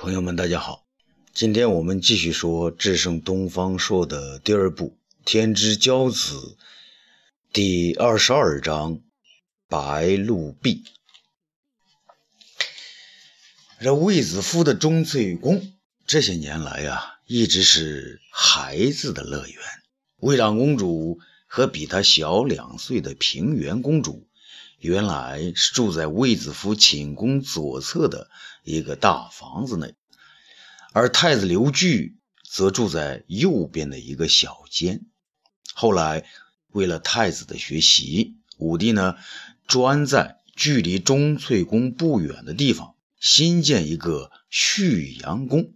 朋友们，大家好，今天我们继续说《智胜东方朔》的第二部《天之骄子》第二十二章《白鹿壁》。这卫子夫的钟粹宫这些年来啊，一直是孩子的乐园。魏长公主和比她小两岁的平原公主。原来是住在卫子夫寝宫左侧的一个大房子内，而太子刘据则住在右边的一个小间。后来，为了太子的学习，武帝呢专在距离钟粹宫不远的地方新建一个旭阳宫，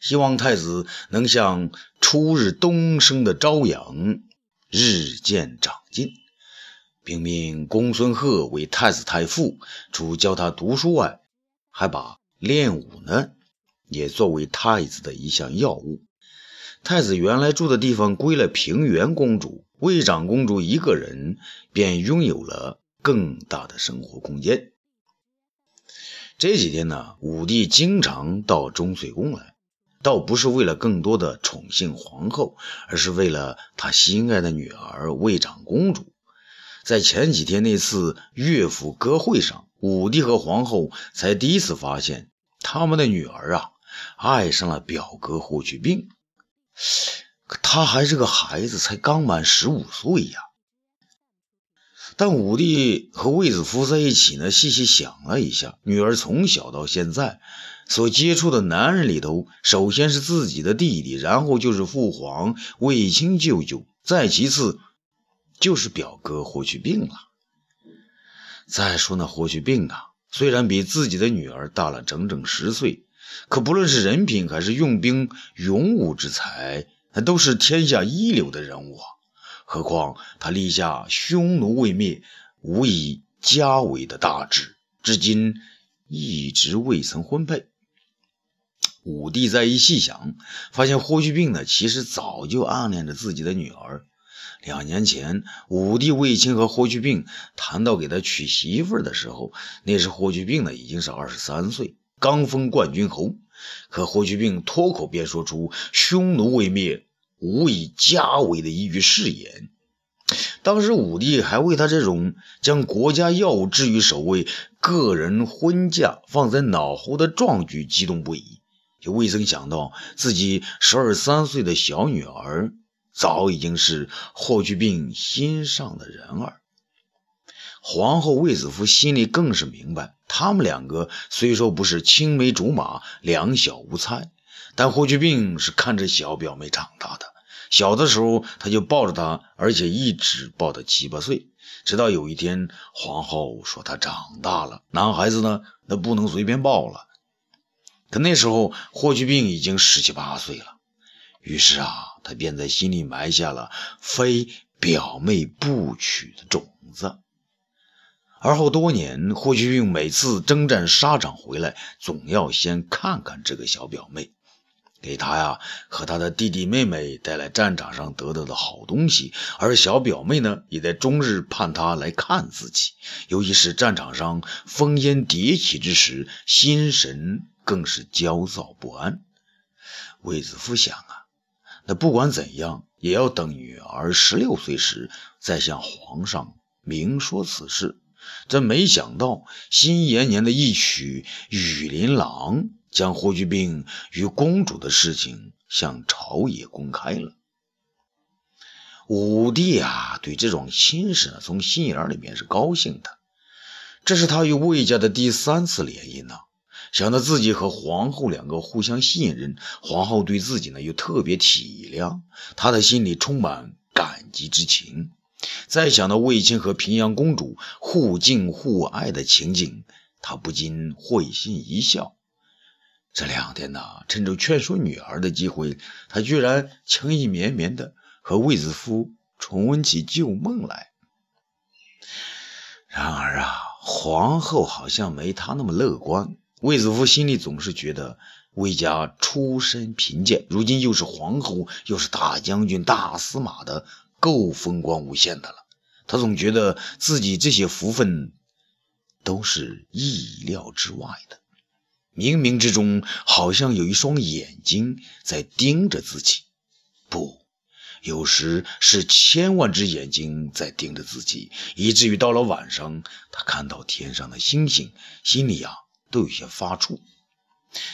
希望太子能像初日东升的朝阳，日渐长进。并命公孙贺为太子太傅，除教他读书外，还把练武呢也作为太子的一项要务。太子原来住的地方归了平原公主，魏长公主一个人便拥有了更大的生活空间。这几天呢，武帝经常到钟粹宫来，倒不是为了更多的宠幸皇后，而是为了他心爱的女儿魏长公主。在前几天那次乐府歌会上，武帝和皇后才第一次发现他们的女儿啊爱上了表哥霍去病。可他还是个孩子，才刚满十五岁呀。但武帝和卫子夫在一起呢，细细想了一下，女儿从小到现在所接触的男人里头，首先是自己的弟弟，然后就是父皇卫青舅舅，再其次。就是表哥霍去病了。再说那霍去病啊，虽然比自己的女儿大了整整十岁，可不论是人品还是用兵勇武之才，那都是天下一流的人物啊。何况他立下匈奴未灭，无以家为的大志，至今一直未曾婚配。武帝再一细想，发现霍去病呢，其实早就暗恋着自己的女儿。两年前，武帝卫青和霍去病谈到给他娶媳妇的时候，那时霍去病呢已经是二十三岁，刚封冠军侯。可霍去病脱口便说出“匈奴未灭，无以家为”的一句誓言。当时武帝还为他这种将国家要务置于首位、个人婚嫁放在脑后的壮举激动不已，就未曾想到自己十二三岁的小女儿。早已经是霍去病心上的人儿。皇后卫子夫心里更是明白，他们两个虽说不是青梅竹马、两小无猜，但霍去病是看着小表妹长大的。小的时候他就抱着她，而且一直抱到七八岁。直到有一天，皇后说他长大了，男孩子呢，那不能随便抱了。可那时候霍去病已经十七八岁了。于是啊，他便在心里埋下了非表妹不娶的种子。而后多年，霍去病每次征战沙场回来，总要先看看这个小表妹，给他呀和他的弟弟妹妹带来战场上得到的好东西。而小表妹呢，也在终日盼他来看自己，尤其是战场上烽烟迭起之时，心神更是焦躁不安。卫子夫想啊。那不管怎样，也要等女儿十六岁时再向皇上明说此事。真没想到，新延年的一曲《雨林郎》将霍去病与公主的事情向朝野公开了。武帝啊，对这桩亲事呢，从心眼里面是高兴的。这是他与魏家的第三次联姻呢。想到自己和皇后两个互相信任，皇后对自己呢又特别体谅，他的心里充满感激之情。再想到卫青和平阳公主互敬互爱的情景，他不禁会心一笑。这两天呢，趁着劝说女儿的机会，他居然情意绵绵的和卫子夫重温起旧梦来。然而啊，皇后好像没他那么乐观。卫子夫心里总是觉得魏家出身贫贱，如今又是皇后，又是大将军、大司马的，够风光无限的了。他总觉得自己这些福分都是意料之外的。冥冥之中好像有一双眼睛在盯着自己，不，有时是千万只眼睛在盯着自己，以至于到了晚上，他看到天上的星星，心里呀都有些发怵。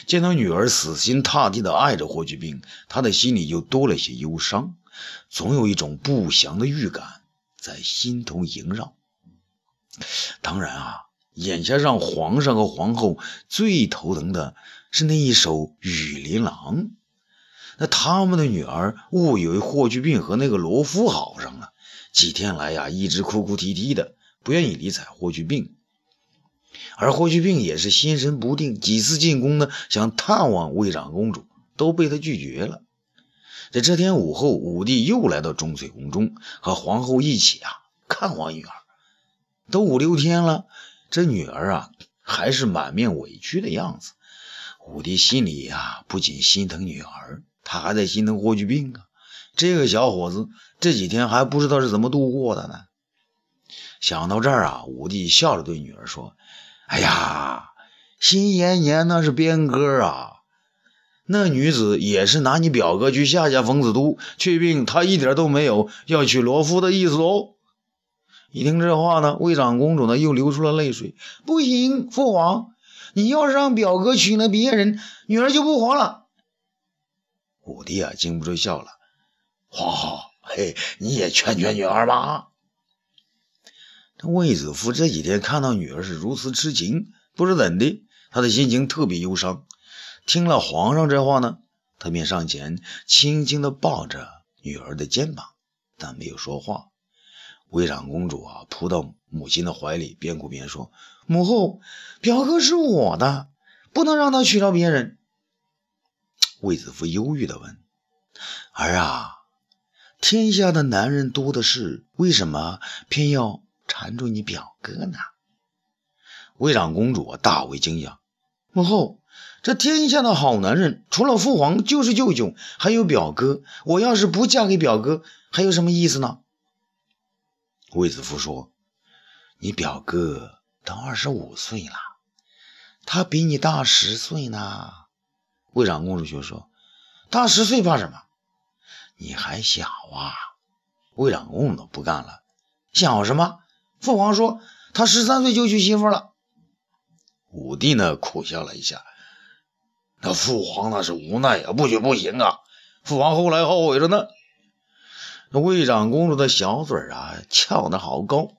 见到女儿死心塌地的爱着霍去病，他的心里又多了些忧伤，总有一种不祥的预感在心头萦绕。当然啊，眼下让皇上和皇后最头疼的是那一首《雨林郎》。那他们的女儿误以为霍去病和那个罗夫好上了，几天来呀，一直哭哭啼啼的，不愿意理睬霍去病。而霍去病也是心神不定，几次进宫呢，想探望魏长公主，都被他拒绝了。在这天午后，武帝又来到钟粹宫中，和皇后一起啊看望女儿。都五六天了，这女儿啊还是满面委屈的样子。武帝心里呀不仅心疼女儿，他还在心疼霍去病啊。这个小伙子这几天还不知道是怎么度过的呢。想到这儿啊，武帝笑着对女儿说。哎呀，新延年那是边哥啊！那女子也是拿你表哥去吓吓冯子都，却病他一点都没有要娶罗夫的意思哦。一听这话呢，魏长公主呢又流出了泪水。不行，父皇，你要是让表哥娶了别人，女儿就不活了。武帝啊，禁不住笑了。皇后，嘿，你也劝劝女儿吧。这卫子夫这几天看到女儿是如此痴情，不知怎的，他的心情特别忧伤。听了皇上这话呢，他便上前轻轻地抱着女儿的肩膀，但没有说话。魏长公主啊，扑到母亲的怀里，边哭边说：“母后，表哥是我的，不能让他娶到别人。”卫子夫忧郁地问：“儿啊，天下的男人多的是，为什么偏要？”缠住你表哥呢？魏长公主，大为惊讶。母后，这天下的好男人，除了父皇就是舅舅，还有表哥。我要是不嫁给表哥，还有什么意思呢？卫子夫说：“你表哥都二十五岁了，他比你大十岁呢。”魏长公主却说：“大十岁怕什么？你还小啊！”魏长公主不干了：“小什么？”父皇说：“他十三岁就娶媳妇了。”武帝呢，苦笑了一下。那父皇那是无奈啊，不许不行啊！父皇后来后悔着呢。那魏长公主的小嘴啊，翘得好高。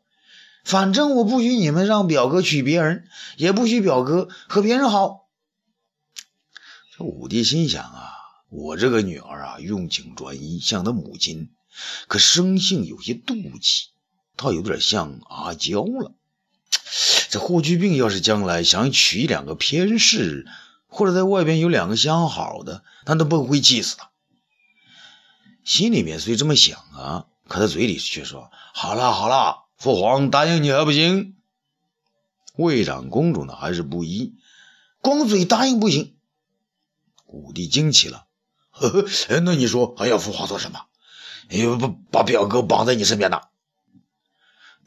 反正我不许你们让表哥娶别人，也不许表哥和别人好。这武帝心想啊，我这个女儿啊，用情专一，像她母亲，可生性有些妒忌。他有点像阿娇了。这霍去病要是将来想娶两个偏室，或者在外边有两个相好的，他都不会气死他。心里面虽这么想啊，可他嘴里却说：“好了好了，父皇答应你还不行。”魏长公主呢还是不依，光嘴答应不行。武帝惊奇了：“呵 呵，那你说还要父皇做什么？要不把表哥绑在你身边呢？”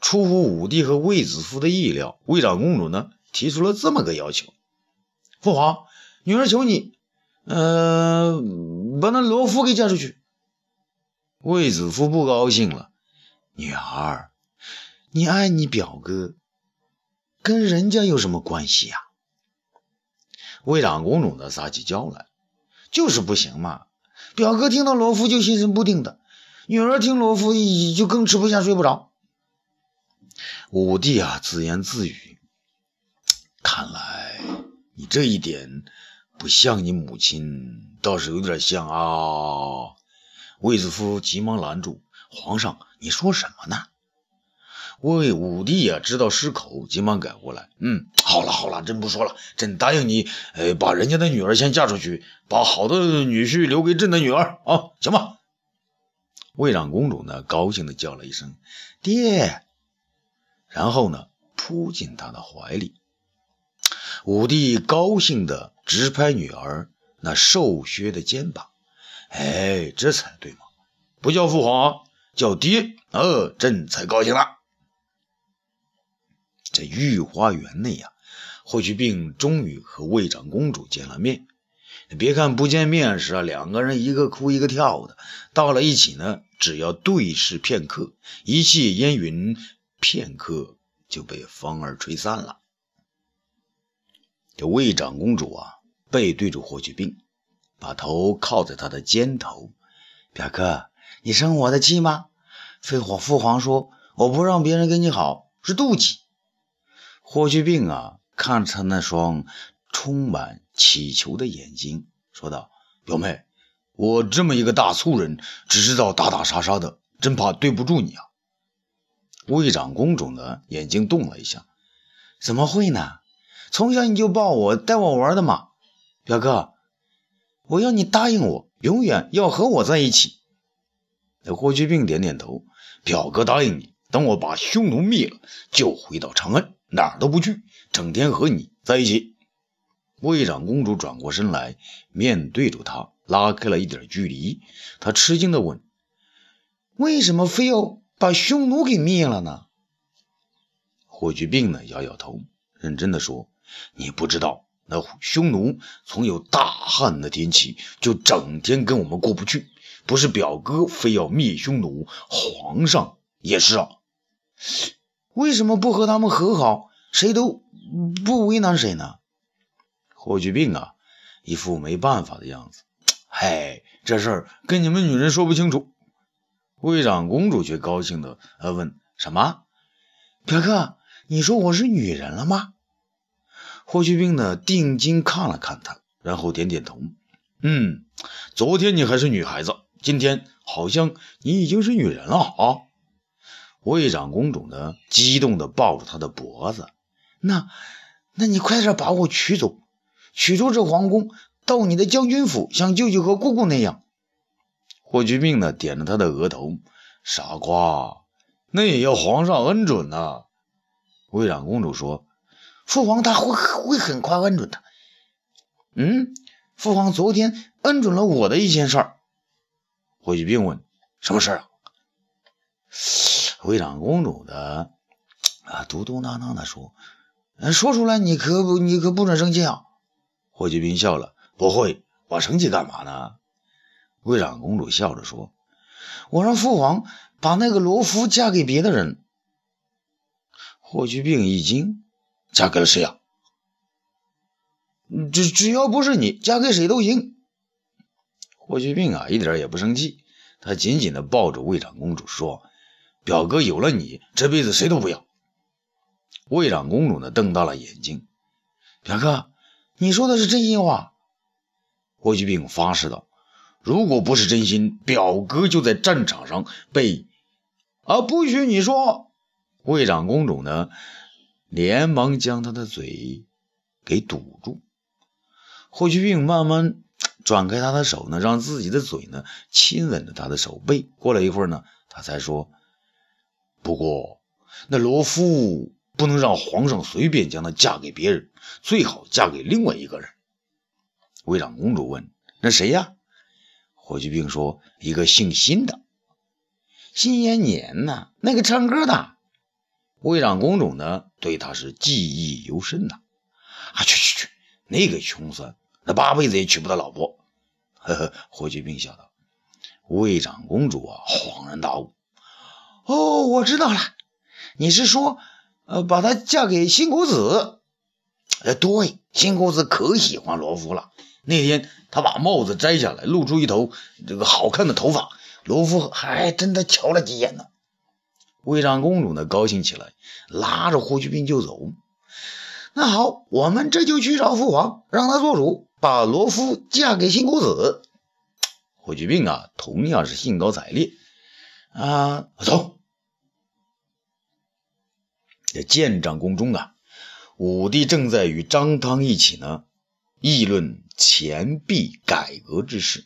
出乎武帝和卫子夫的意料，卫长公主呢提出了这么个要求：“父皇，女儿求你，呃，把那罗夫给嫁出去。”卫子夫不高兴了：“女儿，你爱你表哥，跟人家有什么关系呀？”卫长公主呢撒起娇来：“就是不行嘛！表哥听到罗夫就心神不定的，女儿听罗夫就更吃不下睡不着。”武帝啊，自言自语：“看来你这一点不像你母亲，倒是有点像啊。”卫子夫急忙拦住：“皇上，你说什么呢？”魏武帝啊，知道失口，急忙改过来：“嗯，好了好了，朕不说了，朕答应你，呃，把人家的女儿先嫁出去，把好的女婿留给朕的女儿啊，行吧？”魏长公主呢，高兴地叫了一声：“爹。”然后呢，扑进他的怀里。武帝高兴地直拍女儿那瘦削的肩膀，哎，这才对嘛！不叫父皇，叫爹，呃，朕才高兴了。在御花园内呀，霍去病终于和魏长公主见了面。别看不见面时啊，两个人一个哭一个跳的，到了一起呢，只要对视片刻，一切烟云片刻就被风儿吹散了。这魏长公主啊，背对着霍去病，把头靠在他的肩头。表哥，你生我的气吗？废话，父皇说我不让别人跟你好是妒忌。霍去病啊，看着他那双。充满乞求的眼睛说道：“表妹，我这么一个大粗人，只知道打打杀杀的，真怕对不住你啊。”魏长公主呢，眼睛动了一下：“怎么会呢？从小你就抱我、带我玩的嘛。表哥，我要你答应我，永远要和我在一起。”霍去病点点头：“表哥答应你，等我把匈奴灭了，就回到长安，哪儿都不去，整天和你在一起。”魏长公主转过身来，面对着他，拉开了一点距离。她吃惊地问：“为什么非要把匈奴给灭了呢？”霍去病呢，摇摇头，认真的说：“你不知道，那匈奴从有大旱那天起，就整天跟我们过不去。不是表哥非要灭匈奴，皇上也是啊。为什么不和他们和好，谁都不为难谁呢？”霍去病啊，一副没办法的样子。嗨，这事儿跟你们女人说不清楚。魏长公主却高兴的呃问：“什么？表哥，你说我是女人了吗？”霍去病呢，定睛看了看他，然后点点头：“嗯，昨天你还是女孩子，今天好像你已经是女人了啊！”魏长公主呢，激动的抱住他的脖子：“那，那你快点把我娶走！”娶出这皇宫，到你的将军府，像舅舅和姑姑那样。霍去病呢，点着他的额头。傻瓜，那也要皇上恩准呐。魏长公主说：“父皇他会会很快恩准的。”嗯，父皇昨天恩准了我的一件事儿。霍去病问：“什么事儿啊？”魏长公主的啊，嘟嘟囔囔的说：“说出来，你可不，你可不准生气啊。”霍去病笑了，不会，我生气干嘛呢？魏长公主笑着说：“我让父皇把那个罗敷嫁给别的人。”霍去病一惊：“嫁给了谁呀？”“只只要不是你，嫁给谁都行。”霍去病啊，一点也不生气，他紧紧地抱着魏长公主说：“表哥有了你，这辈子谁都不要。”魏长公主呢，瞪大了眼睛：“表哥。”你说的是真心话，霍去病发誓道：“如果不是真心，表哥就在战场上被……啊，不许你说！”魏长公主呢，连忙将他的嘴给堵住。霍去病慢慢转开他的手呢，让自己的嘴呢亲吻着他的手背。过了一会儿呢，他才说：“不过那罗敷……”不能让皇上随便将她嫁给别人，最好嫁给另外一个人。魏长公主问：“那谁呀？”霍去病说：“一个姓辛的，辛延年呐，那个唱歌的。”魏长公主呢，对他是记忆犹深呐。啊，去去去，那个穷酸，那八辈子也娶不到老婆。呵呵，霍去病笑道。魏长公主啊，恍然大悟：“哦，我知道了，你是说……”呃，把她嫁给辛谷子。呃，对，辛谷子可喜欢罗敷了。那天他把帽子摘下来，露出一头这个好看的头发，罗敷还真的瞧了几眼呢。魏长公主呢，高兴起来，拉着霍去病就走。那好，我们这就去找父皇，让他做主，把罗敷嫁给新公子。霍去病啊，同样是兴高采烈啊，走。这建章宫中啊，武帝正在与张汤一起呢议论钱币改革之事。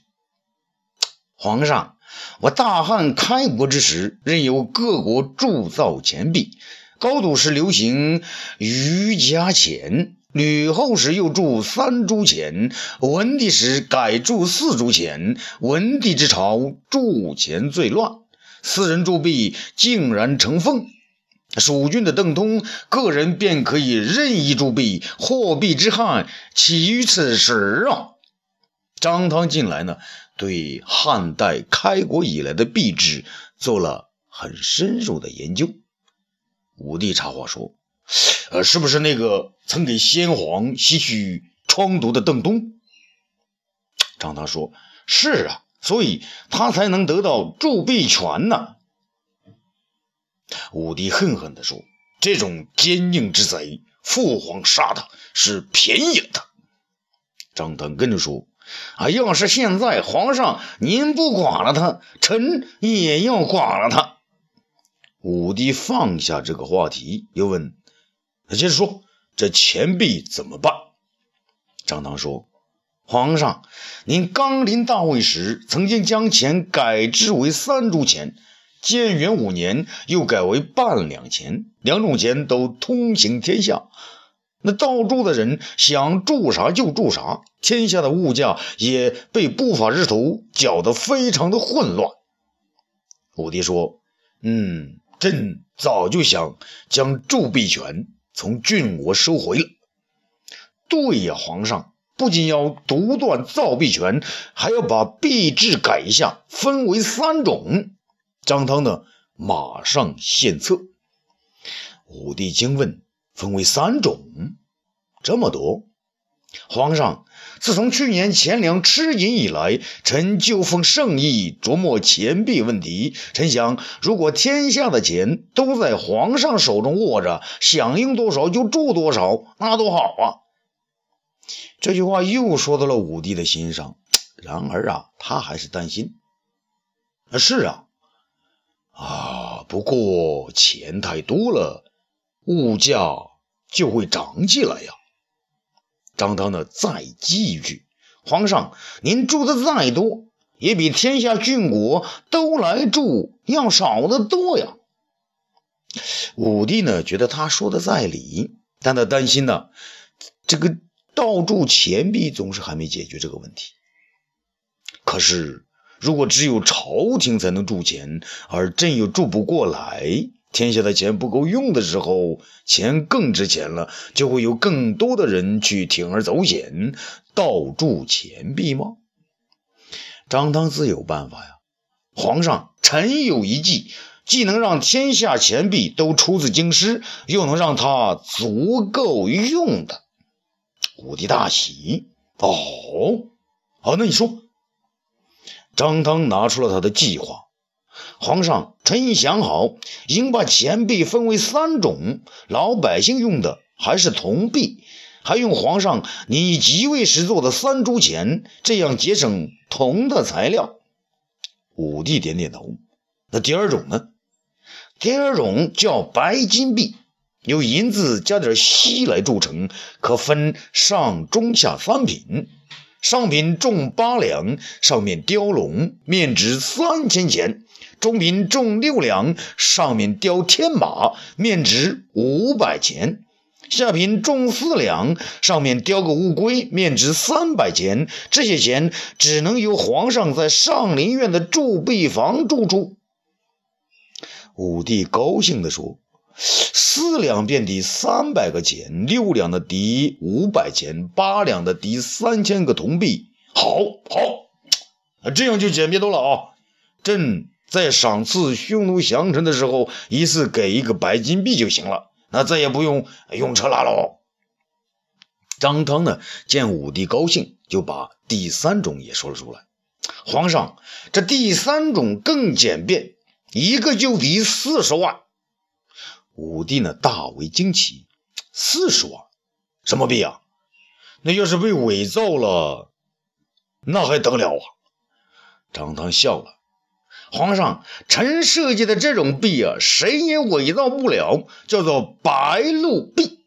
皇上，我大汉开国之时，任由各国铸造钱币，高祖时流行余家钱，吕后时又铸三铢钱，文帝时改铸四铢钱。文帝之朝铸钱最乱，私人铸币竟然成风。蜀郡的邓通个人便可以任意铸币，货币之汉起于此时啊！张汤近来呢，对汉代开国以来的币制做了很深入的研究。武帝插话说：“呃，是不是那个曾给先皇吸取疮毒的邓通？”张汤说：“是啊，所以他才能得到铸币权呢。”武帝恨恨地说：“这种奸佞之贼，父皇杀他是便宜了他。”张汤跟着说：“啊，要是现在皇上您不剐了他，臣也要剐了他。”武帝放下这个话题，又问：“接着说，这钱币怎么办？”张汤说：“皇上，您刚临大位时，曾经将钱改制为三铢钱。”建元五年，又改为半两钱，两种钱都通行天下。那造铸的人想铸啥就铸啥，天下的物价也被不法之徒搅得非常的混乱。武帝说：“嗯，朕早就想将铸币权从郡国收回了。”对呀，皇上不仅要独断造币权，还要把币制改一下，分为三种。张汤呢，马上献策。武帝惊问：“分为三种，这么多？”皇上，自从去年钱粮吃紧以来，臣就奉圣意琢磨钱币问题。臣想，如果天下的钱都在皇上手中握着，想用多少就铸多少，那多好啊！这句话又说到了武帝的心上。然而啊，他还是担心。啊，是啊。啊，不过钱太多了，物价就会涨起来呀。张汤呢，再击一句：“皇上，您住的再多，也比天下郡国都来住要少得多呀。”武帝呢，觉得他说的在理，但他担心呢，这个盗铸钱币总是还没解决这个问题。可是。如果只有朝廷才能铸钱，而朕又铸不过来，天下的钱不够用的时候，钱更值钱了，就会有更多的人去铤而走险盗铸钱币吗？张汤自有办法呀！皇上，臣有一计，既能让天下钱币都出自京师，又能让它足够用的。武帝大喜，哦，好，那你说。张汤拿出了他的计划。皇上，臣已想好，应把钱币分为三种：老百姓用的还是铜币，还用皇上你即位时做的三铢钱，这样节省铜的材料。武帝点点头。那第二种呢？第二种叫白金币，由银子加点锡来铸成，可分上中下三品。上品重八两，上面雕龙，面值三千钱；中品重六两，上面雕天马，面值五百钱；下品重四两，上面雕个乌龟，面值三百钱。这些钱只能由皇上在上林苑的铸币坊铸出。武帝高兴地说。四两便抵三百个钱，六两的抵五百钱，八两的抵三千个铜币。好，好，这样就简便多了啊！朕在赏赐匈奴降臣的时候，一次给一个白金币就行了，那再也不用用车拉喽。张汤呢，见武帝高兴，就把第三种也说了出来。皇上，这第三种更简便，一个就抵四十万。武帝呢，大为惊奇，四十万，什么币啊？那要是被伪造了，那还得了啊？张汤笑了，皇上，臣设计的这种币啊，谁也伪造不了，叫做白鹿币。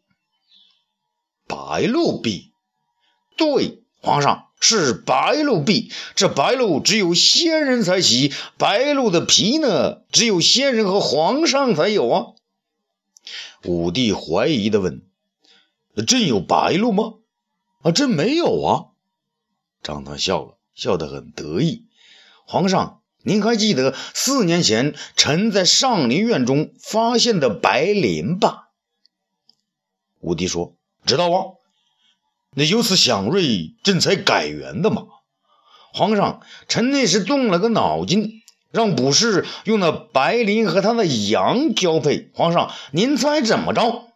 白鹿币，对，皇上是白鹿币。这白鹿只有仙人才骑，白鹿的皮呢，只有仙人和皇上才有啊。武帝怀疑地问：“朕有白鹿吗？”“啊，朕没有啊。”张汤笑了，笑得很得意。“皇上，您还记得四年前臣在上林苑中发现的白绫吧？”武帝说：“知道啊，那由此祥瑞，朕才改元的嘛。皇上，臣那时动了个脑筋，让卜士用那白绫和他的羊交配。皇上，您猜怎么着？”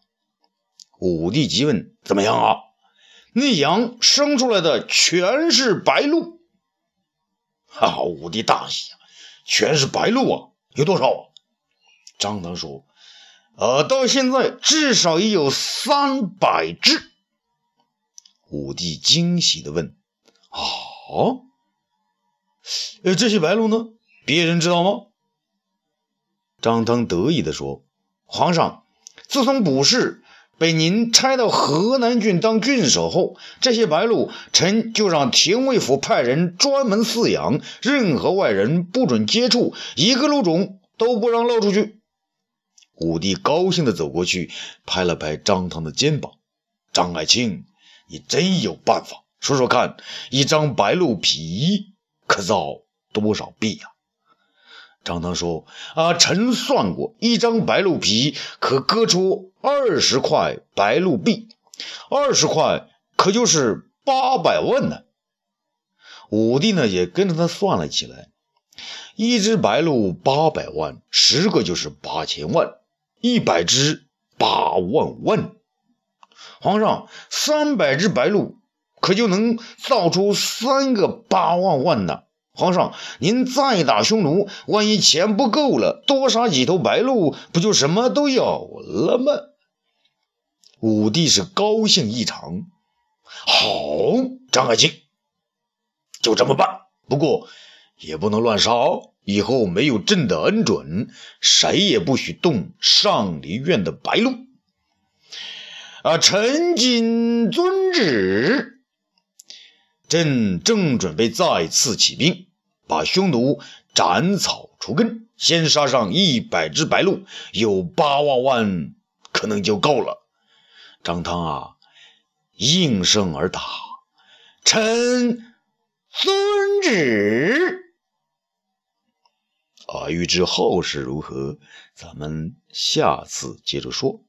武帝急问：“怎么样啊？那羊生出来的全是白鹿。”哈！武帝大喜，全是白鹿啊，有多少？张汤说。呃，到现在至少也有三百只。武帝惊喜的问：“啊，呃，这些白鹿呢？别人知道吗？”张汤得意的说：“皇上，自从卜氏被您差到河南郡当郡守后，这些白鹿，臣就让廷尉府派人专门饲养，任何外人不准接触，一个鹿种都不让漏出去。”武帝高兴地走过去，拍了拍张汤的肩膀：“张爱卿，你真有办法！说说看，一张白鹿皮可造多少币呀？”张汤说：“啊，臣算过，一张白鹿皮可割出二十块白鹿币，二十块可就是八百万呢。”武帝呢，也跟着他算了起来：一只白鹿八百万，十个就是八千万。一百只八万万，皇上，三百只白鹿可就能造出三个八万万呢。皇上，您再打匈奴，万一钱不够了，多杀几头白鹿，不就什么都有了吗？武帝是高兴异常。好，张爱卿，就这么办。不过也不能乱杀哦。以后没有朕的恩准，谁也不许动上林苑的白鹿。啊，臣谨遵旨。朕正准备再次起兵，把匈奴斩草除根，先杀上一百只白鹿，有八万万，可能就够了。张汤啊，应声而答：“臣遵旨。”啊，欲知后事如何，咱们下次接着说。